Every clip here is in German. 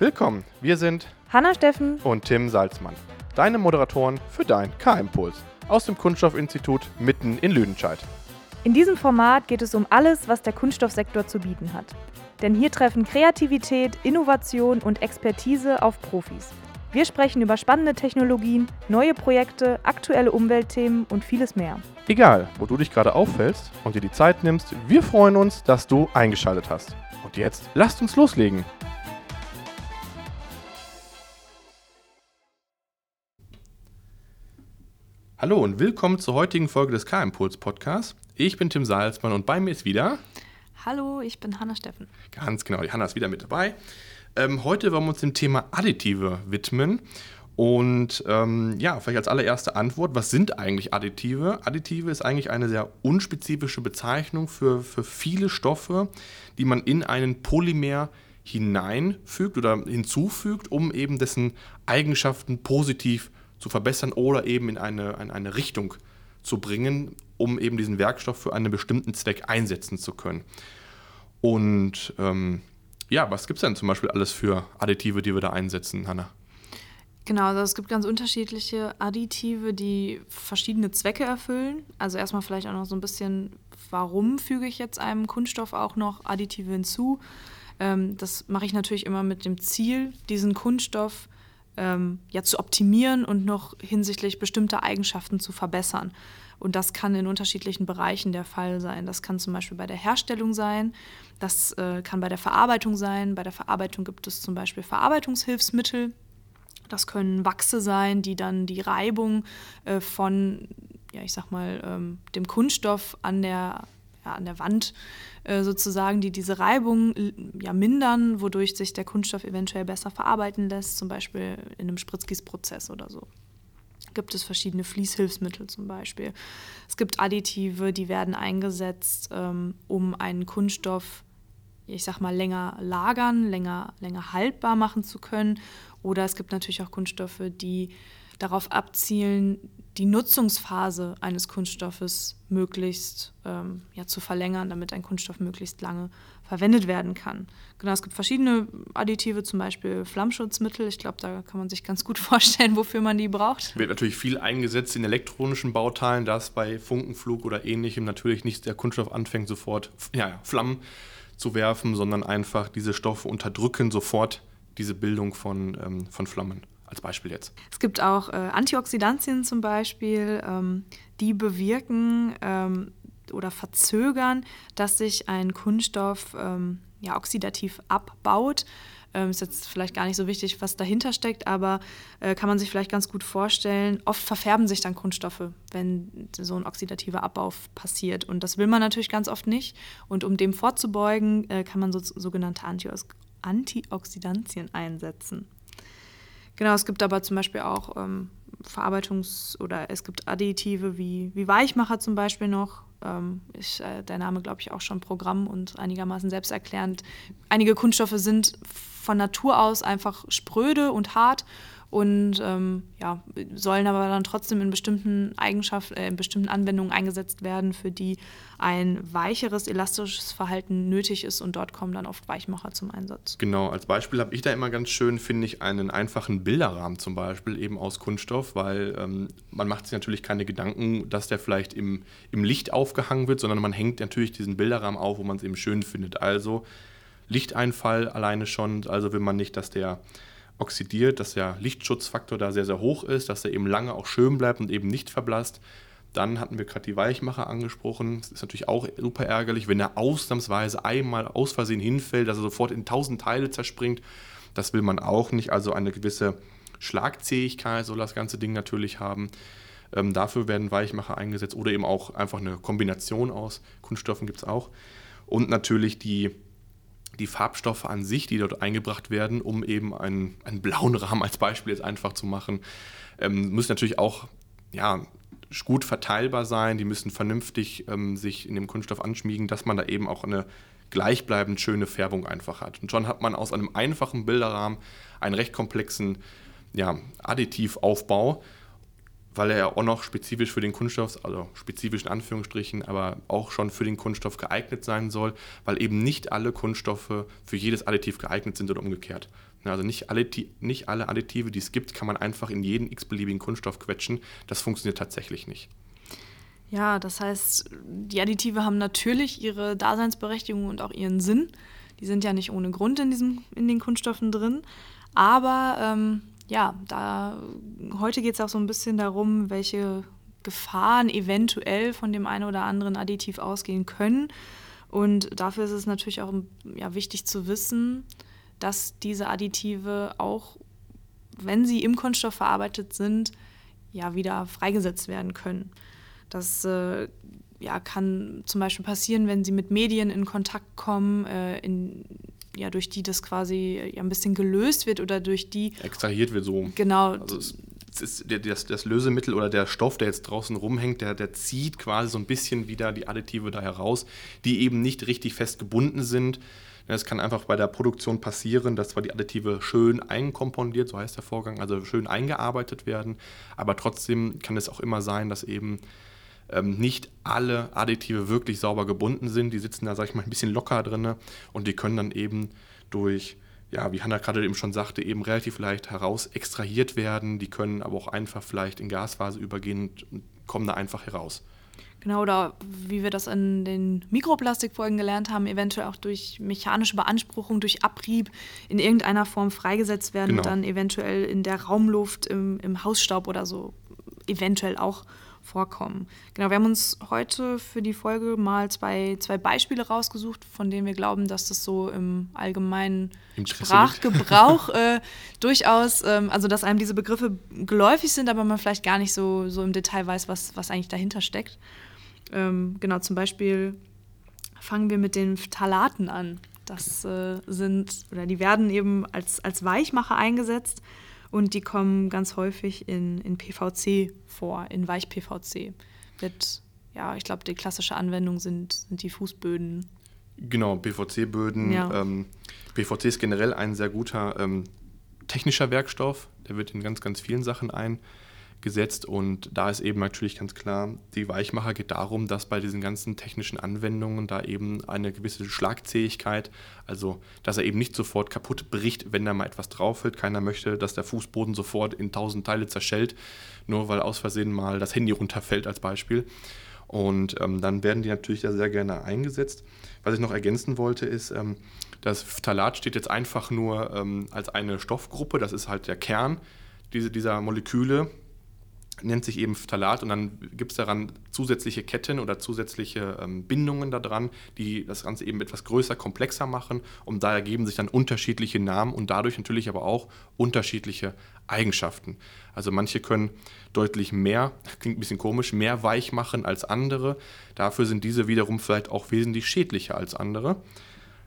Willkommen, wir sind Hanna Steffen und Tim Salzmann, deine Moderatoren für dein K-Impuls aus dem Kunststoffinstitut mitten in Lüdenscheid. In diesem Format geht es um alles, was der Kunststoffsektor zu bieten hat. Denn hier treffen Kreativität, Innovation und Expertise auf Profis. Wir sprechen über spannende Technologien, neue Projekte, aktuelle Umweltthemen und vieles mehr. Egal, wo du dich gerade auffällst und dir die Zeit nimmst, wir freuen uns, dass du eingeschaltet hast. Und jetzt lasst uns loslegen. Hallo und willkommen zur heutigen Folge des K-Impuls Podcasts. Ich bin Tim Salzmann und bei mir ist wieder. Hallo, ich bin Hanna Steffen. Ganz genau, die Hanna ist wieder mit dabei. Ähm, heute wollen wir uns dem Thema Additive widmen. Und ähm, ja, vielleicht als allererste Antwort, was sind eigentlich Additive? Additive ist eigentlich eine sehr unspezifische Bezeichnung für, für viele Stoffe, die man in einen Polymer hineinfügt oder hinzufügt, um eben dessen Eigenschaften positiv zu zu verbessern oder eben in eine, in eine Richtung zu bringen, um eben diesen Werkstoff für einen bestimmten Zweck einsetzen zu können. Und ähm, ja, was gibt es denn zum Beispiel alles für Additive, die wir da einsetzen, Hanna? Genau, also es gibt ganz unterschiedliche Additive, die verschiedene Zwecke erfüllen. Also erstmal vielleicht auch noch so ein bisschen, warum füge ich jetzt einem Kunststoff auch noch Additive hinzu? Ähm, das mache ich natürlich immer mit dem Ziel, diesen Kunststoff ähm, ja, zu optimieren und noch hinsichtlich bestimmter Eigenschaften zu verbessern. Und das kann in unterschiedlichen Bereichen der Fall sein. Das kann zum Beispiel bei der Herstellung sein, das äh, kann bei der Verarbeitung sein. Bei der Verarbeitung gibt es zum Beispiel Verarbeitungshilfsmittel. Das können Wachse sein, die dann die Reibung äh, von, ja, ich sag mal, ähm, dem Kunststoff an der, ja, an der Wand äh, sozusagen, die diese Reibung ja, mindern, wodurch sich der Kunststoff eventuell besser verarbeiten lässt, zum Beispiel in einem Spritzgießprozess oder so. Gibt es verschiedene Fließhilfsmittel zum Beispiel. Es gibt Additive, die werden eingesetzt, ähm, um einen Kunststoff, ich sag mal, länger lagern, länger, länger haltbar machen zu können. Oder es gibt natürlich auch Kunststoffe, die darauf abzielen, die Nutzungsphase eines Kunststoffes möglichst ähm, ja, zu verlängern, damit ein Kunststoff möglichst lange verwendet werden kann. Genau, es gibt verschiedene Additive, zum Beispiel Flammschutzmittel. Ich glaube, da kann man sich ganz gut vorstellen, wofür man die braucht. Wird natürlich viel eingesetzt in elektronischen Bauteilen, dass bei Funkenflug oder ähnlichem natürlich nicht der Kunststoff anfängt, sofort ja, Flammen zu werfen, sondern einfach diese Stoffe unterdrücken sofort diese Bildung von, ähm, von Flammen als Beispiel jetzt? Es gibt auch äh, Antioxidantien zum Beispiel, ähm, die bewirken ähm, oder verzögern, dass sich ein Kunststoff ähm, ja, oxidativ abbaut. Ähm, ist jetzt vielleicht gar nicht so wichtig, was dahinter steckt, aber äh, kann man sich vielleicht ganz gut vorstellen. Oft verfärben sich dann Kunststoffe, wenn so ein oxidativer Abbau passiert. Und das will man natürlich ganz oft nicht. Und um dem vorzubeugen, äh, kann man so, sogenannte Antioxidantien einsetzen. Genau, es gibt aber zum Beispiel auch ähm, Verarbeitungs- oder es gibt Additive wie, wie Weichmacher zum Beispiel noch. Ähm, ist äh, der Name, glaube ich, auch schon Programm und einigermaßen selbsterklärend. Einige Kunststoffe sind von Natur aus einfach spröde und hart und ähm, ja, sollen aber dann trotzdem in bestimmten Eigenschaften, äh, in bestimmten Anwendungen eingesetzt werden, für die ein weicheres, elastisches Verhalten nötig ist und dort kommen dann oft Weichmacher zum Einsatz. Genau, als Beispiel habe ich da immer ganz schön, finde ich, einen einfachen Bilderrahmen zum Beispiel eben aus Kunststoff, weil ähm, man macht sich natürlich keine Gedanken, dass der vielleicht im, im Licht aufgehangen wird, sondern man hängt natürlich diesen Bilderrahmen auf, wo man es eben schön findet. Also Lichteinfall alleine schon, also will man nicht, dass der oxidiert, dass der Lichtschutzfaktor da sehr, sehr hoch ist, dass er eben lange auch schön bleibt und eben nicht verblasst. Dann hatten wir gerade die Weichmacher angesprochen. Das ist natürlich auch super ärgerlich, wenn er ausnahmsweise einmal aus Versehen hinfällt, dass er sofort in tausend Teile zerspringt. Das will man auch nicht. Also eine gewisse Schlagzähigkeit soll das ganze Ding natürlich haben. Ähm, dafür werden Weichmacher eingesetzt oder eben auch einfach eine Kombination aus Kunststoffen gibt es auch. Und natürlich die die Farbstoffe an sich, die dort eingebracht werden, um eben einen, einen blauen Rahmen als Beispiel jetzt einfach zu machen, ähm, müssen natürlich auch ja, gut verteilbar sein, die müssen vernünftig ähm, sich in dem Kunststoff anschmiegen, dass man da eben auch eine gleichbleibend schöne Färbung einfach hat. Und schon hat man aus einem einfachen Bilderrahmen einen recht komplexen ja, Additivaufbau, weil er ja auch noch spezifisch für den Kunststoff, also spezifisch in Anführungsstrichen, aber auch schon für den Kunststoff geeignet sein soll, weil eben nicht alle Kunststoffe für jedes Additiv geeignet sind oder umgekehrt. Also nicht alle, nicht alle Additive, die es gibt, kann man einfach in jeden x-beliebigen Kunststoff quetschen. Das funktioniert tatsächlich nicht. Ja, das heißt, die Additive haben natürlich ihre Daseinsberechtigung und auch ihren Sinn. Die sind ja nicht ohne Grund in, diesem, in den Kunststoffen drin. Aber ähm, ja, da, heute geht es auch so ein bisschen darum, welche Gefahren eventuell von dem einen oder anderen Additiv ausgehen können. Und dafür ist es natürlich auch ja, wichtig zu wissen, dass diese Additive auch, wenn sie im Kunststoff verarbeitet sind, ja wieder freigesetzt werden können. Das äh, ja, kann zum Beispiel passieren, wenn sie mit Medien in Kontakt kommen, äh, in, ja, durch die das quasi ja, ein bisschen gelöst wird oder durch die. Extrahiert wird so. Genau. Also es, ist das, das, Lösemittel oder der Stoff, der jetzt draußen rumhängt, der, der zieht quasi so ein bisschen wieder die Additive da heraus, die eben nicht richtig fest gebunden sind. Es kann einfach bei der Produktion passieren, dass zwar die Additive schön einkompondiert, so heißt der Vorgang, also schön eingearbeitet werden, aber trotzdem kann es auch immer sein, dass eben ähm, nicht alle Additive wirklich sauber gebunden sind. Die sitzen da, sag ich mal, ein bisschen locker drin und die können dann eben durch, ja, wie Hanna gerade eben schon sagte, eben relativ leicht heraus extrahiert werden. Die können aber auch einfach vielleicht in Gasphase übergehen und kommen da einfach heraus. Genau, oder wie wir das in den Mikroplastikfolgen gelernt haben, eventuell auch durch mechanische Beanspruchung, durch Abrieb in irgendeiner Form freigesetzt werden genau. und dann eventuell in der Raumluft, im, im Hausstaub oder so eventuell auch vorkommen. Genau, wir haben uns heute für die Folge mal zwei, zwei Beispiele rausgesucht, von denen wir glauben, dass das so im allgemeinen Im Sprachgebrauch äh, durchaus, ähm, also dass einem diese Begriffe geläufig sind, aber man vielleicht gar nicht so, so im Detail weiß, was, was eigentlich dahinter steckt. Ähm, genau, zum Beispiel fangen wir mit den Phthalaten an. Das äh, sind, oder die werden eben als, als Weichmacher eingesetzt und die kommen ganz häufig in, in PVC vor, in Weich-PVC. Mit, ja, ich glaube, die klassische Anwendung sind, sind die Fußböden. Genau, PVC-Böden. Ja. Ähm, PVC ist generell ein sehr guter ähm, technischer Werkstoff. Der wird in ganz, ganz vielen Sachen ein gesetzt. Und da ist eben natürlich ganz klar, die Weichmacher geht darum, dass bei diesen ganzen technischen Anwendungen da eben eine gewisse Schlagzähigkeit, also dass er eben nicht sofort kaputt bricht, wenn da mal etwas drauf fällt. Keiner möchte, dass der Fußboden sofort in tausend Teile zerschellt, nur weil aus Versehen mal das Handy runterfällt als Beispiel. Und ähm, dann werden die natürlich da sehr gerne eingesetzt. Was ich noch ergänzen wollte, ist, ähm, das Phthalat steht jetzt einfach nur ähm, als eine Stoffgruppe, das ist halt der Kern diese, dieser Moleküle, nennt sich eben Phthalat und dann gibt es daran zusätzliche Ketten oder zusätzliche ähm, Bindungen daran, die das Ganze eben etwas größer, komplexer machen und da ergeben sich dann unterschiedliche Namen und dadurch natürlich aber auch unterschiedliche Eigenschaften. Also manche können deutlich mehr, klingt ein bisschen komisch, mehr weich machen als andere. Dafür sind diese wiederum vielleicht auch wesentlich schädlicher als andere.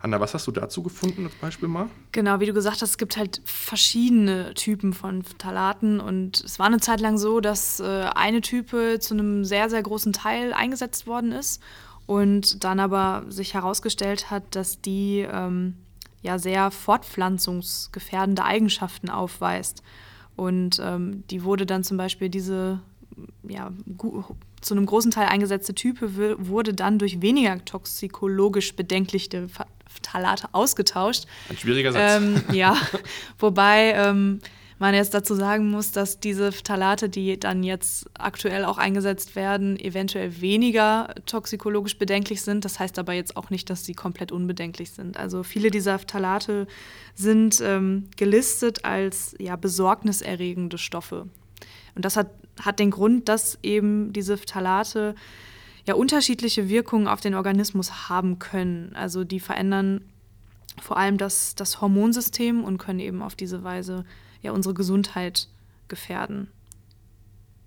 Anna, was hast du dazu gefunden als Beispiel mal? Genau, wie du gesagt hast, es gibt halt verschiedene Typen von Phthalaten und es war eine Zeit lang so, dass äh, eine Type zu einem sehr, sehr großen Teil eingesetzt worden ist und dann aber sich herausgestellt hat, dass die ähm, ja sehr fortpflanzungsgefährdende Eigenschaften aufweist. Und ähm, die wurde dann zum Beispiel diese ja, zu einem großen Teil eingesetzte Type wurde dann durch weniger toxikologisch bedenkliche Phthalate ausgetauscht. Ein schwieriger Satz. Ähm, ja, wobei ähm, man jetzt dazu sagen muss, dass diese Phthalate, die dann jetzt aktuell auch eingesetzt werden, eventuell weniger toxikologisch bedenklich sind. Das heißt aber jetzt auch nicht, dass sie komplett unbedenklich sind. Also viele dieser Phthalate sind ähm, gelistet als ja, besorgniserregende Stoffe. Und das hat, hat den Grund, dass eben diese Phthalate ja unterschiedliche Wirkungen auf den Organismus haben können. Also die verändern vor allem das, das Hormonsystem und können eben auf diese Weise ja unsere Gesundheit gefährden.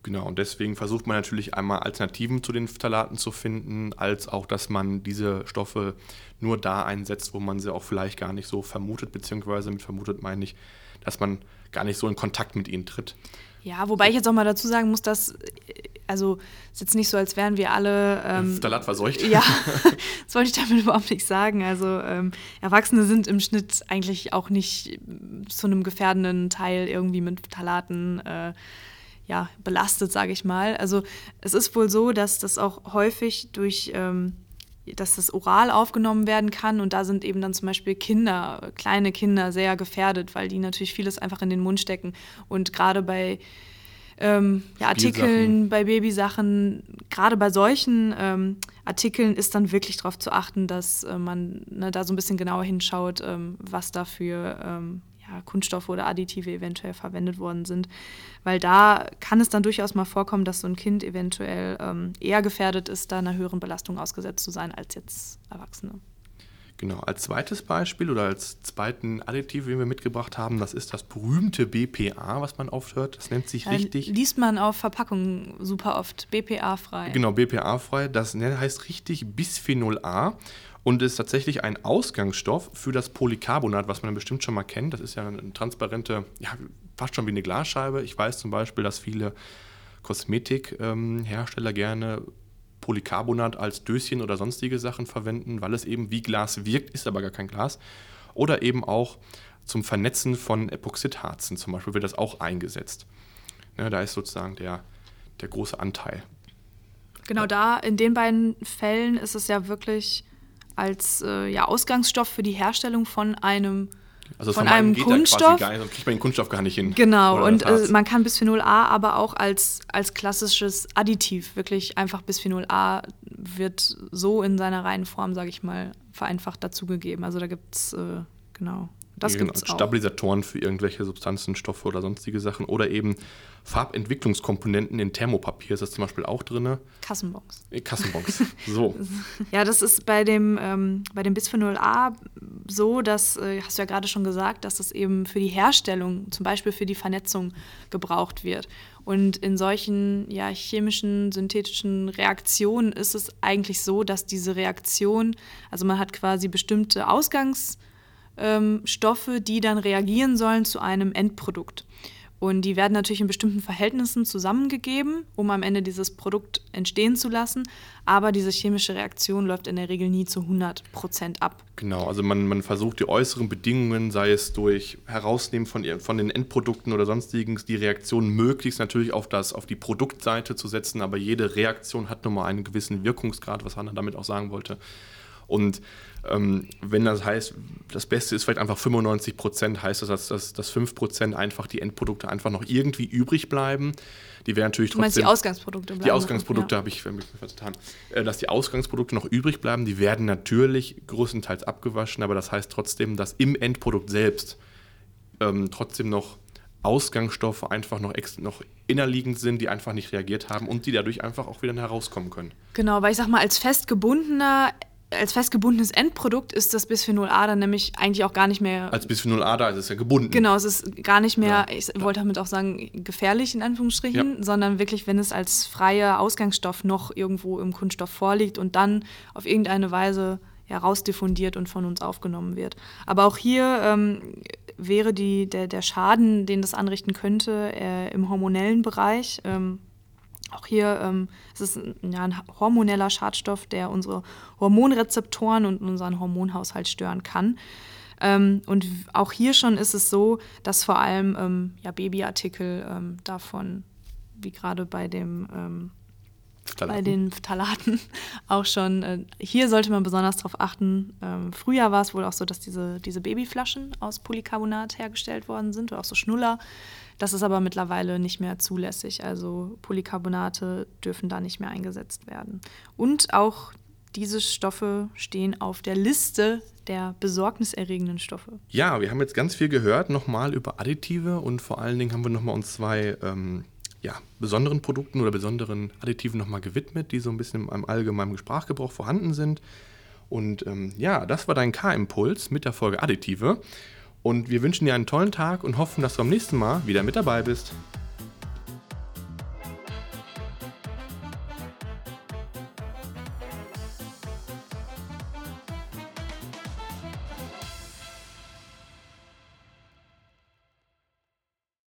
Genau, und deswegen versucht man natürlich einmal Alternativen zu den Phthalaten zu finden, als auch, dass man diese Stoffe nur da einsetzt, wo man sie auch vielleicht gar nicht so vermutet, beziehungsweise mit vermutet meine ich, dass man gar nicht so in Kontakt mit ihnen tritt. Ja, wobei ich jetzt auch mal dazu sagen muss, dass also es ist jetzt nicht so, als wären wir alle. Ähm, Phthalat verseucht. Ja, das wollte ich damit überhaupt nicht sagen. Also ähm, Erwachsene sind im Schnitt eigentlich auch nicht zu einem gefährdenden Teil irgendwie mit Phthalaten äh, ja, belastet, sage ich mal. Also es ist wohl so, dass das auch häufig durch ähm, dass das oral aufgenommen werden kann und da sind eben dann zum Beispiel Kinder, kleine Kinder sehr gefährdet, weil die natürlich vieles einfach in den Mund stecken und gerade bei ähm, ja, Artikeln, bei Babysachen, gerade bei solchen ähm, Artikeln ist dann wirklich darauf zu achten, dass äh, man ne, da so ein bisschen genauer hinschaut, ähm, was da für ähm, ja, Kunststoffe oder Additive eventuell verwendet worden sind. Weil da kann es dann durchaus mal vorkommen, dass so ein Kind eventuell ähm, eher gefährdet ist, da einer höheren Belastung ausgesetzt zu sein als jetzt Erwachsene. Genau, als zweites Beispiel oder als zweiten Additiv, den wir mitgebracht haben, das ist das berühmte BPA, was man oft hört. Das nennt sich richtig. Ja, liest man auf Verpackungen super oft. BPA-frei. Genau, BPA-frei. Das heißt richtig Bisphenol A und ist tatsächlich ein Ausgangsstoff für das Polycarbonat, was man bestimmt schon mal kennt. Das ist ja eine transparente, ja, fast schon wie eine Glasscheibe. Ich weiß zum Beispiel, dass viele Kosmetikhersteller ähm, gerne Polycarbonat als Döschen oder sonstige Sachen verwenden, weil es eben wie Glas wirkt, ist aber gar kein Glas. Oder eben auch zum Vernetzen von Epoxidharzen zum Beispiel wird das auch eingesetzt. Ja, da ist sozusagen der, der große Anteil. Genau da, in den beiden Fällen ist es ja wirklich als äh, ja, Ausgangsstoff für die Herstellung von einem also von einem Kunststoff. Gar nicht, kriegt man den Kunststoff gar nicht hin. Genau, und äh, man kann Bisphenol A aber auch als, als klassisches Additiv, wirklich einfach Bisphenol A wird so in seiner reinen Form, sage ich mal, vereinfacht dazugegeben. Also da gibt es, äh, genau, das gibt es Stabilisatoren für irgendwelche Substanzen, Stoffe oder sonstige Sachen oder eben Farbentwicklungskomponenten in Thermopapier ist das zum Beispiel auch drin. Kassenbons. Äh, Kassenbons, so. ja, das ist bei dem, ähm, bei dem Bisphenol A so, dass, äh, hast du ja gerade schon gesagt, dass es eben für die Herstellung, zum Beispiel für die Vernetzung gebraucht wird. Und in solchen ja, chemischen, synthetischen Reaktionen ist es eigentlich so, dass diese Reaktion, also man hat quasi bestimmte Ausgangs- ähm, Stoffe, die dann reagieren sollen zu einem Endprodukt. Und die werden natürlich in bestimmten Verhältnissen zusammengegeben, um am Ende dieses Produkt entstehen zu lassen. Aber diese chemische Reaktion läuft in der Regel nie zu 100 Prozent ab. Genau, also man, man versucht die äußeren Bedingungen, sei es durch Herausnehmen von, von den Endprodukten oder sonstigen, die Reaktion möglichst natürlich auf, das, auf die Produktseite zu setzen. Aber jede Reaktion hat nun mal einen gewissen Wirkungsgrad, was Hanna damit auch sagen wollte. Und ähm, wenn das heißt, das Beste ist vielleicht einfach 95 Prozent, heißt das, dass, dass, 5 Prozent einfach die Endprodukte einfach noch irgendwie übrig bleiben. Die wären natürlich trotzdem. Du meinst die Ausgangsprodukte bleiben? Die Ausgangsprodukte ja. habe ich mich vertan. Äh, dass die Ausgangsprodukte noch übrig bleiben, die werden natürlich größtenteils abgewaschen, aber das heißt trotzdem, dass im Endprodukt selbst ähm, trotzdem noch Ausgangsstoffe einfach noch, noch innerliegend sind, die einfach nicht reagiert haben und die dadurch einfach auch wieder herauskommen können. Genau, weil ich sag mal, als festgebundener als festgebundenes Endprodukt ist das Bisphenol A dann nämlich eigentlich auch gar nicht mehr. Als Bisphenol A da ist es ja gebunden. Genau, es ist gar nicht mehr, ja, ich ja. wollte damit auch sagen, gefährlich in Anführungsstrichen, ja. sondern wirklich, wenn es als freier Ausgangsstoff noch irgendwo im Kunststoff vorliegt und dann auf irgendeine Weise herausdiffundiert und von uns aufgenommen wird. Aber auch hier ähm, wäre die, der, der Schaden, den das anrichten könnte, äh, im hormonellen Bereich. Ähm, auch hier ähm, es ist es ja, ein hormoneller Schadstoff, der unsere Hormonrezeptoren und unseren Hormonhaushalt stören kann. Ähm, und auch hier schon ist es so, dass vor allem ähm, ja, Babyartikel ähm, davon, wie gerade bei dem ähm, bei den Phthalaten auch schon. Äh, hier sollte man besonders darauf achten. Ähm, früher war es wohl auch so, dass diese, diese Babyflaschen aus Polycarbonat hergestellt worden sind oder auch so Schnuller. Das ist aber mittlerweile nicht mehr zulässig. Also Polycarbonate dürfen da nicht mehr eingesetzt werden. Und auch diese Stoffe stehen auf der Liste der besorgniserregenden Stoffe. Ja, wir haben jetzt ganz viel gehört nochmal über Additive und vor allen Dingen haben wir nochmal uns zwei ähm, ja, besonderen Produkten oder besonderen Additiven nochmal gewidmet, die so ein bisschen im allgemeinen Sprachgebrauch vorhanden sind. Und ähm, ja, das war dein K-Impuls mit der Folge Additive. Und wir wünschen dir einen tollen Tag und hoffen, dass du am nächsten Mal wieder mit dabei bist.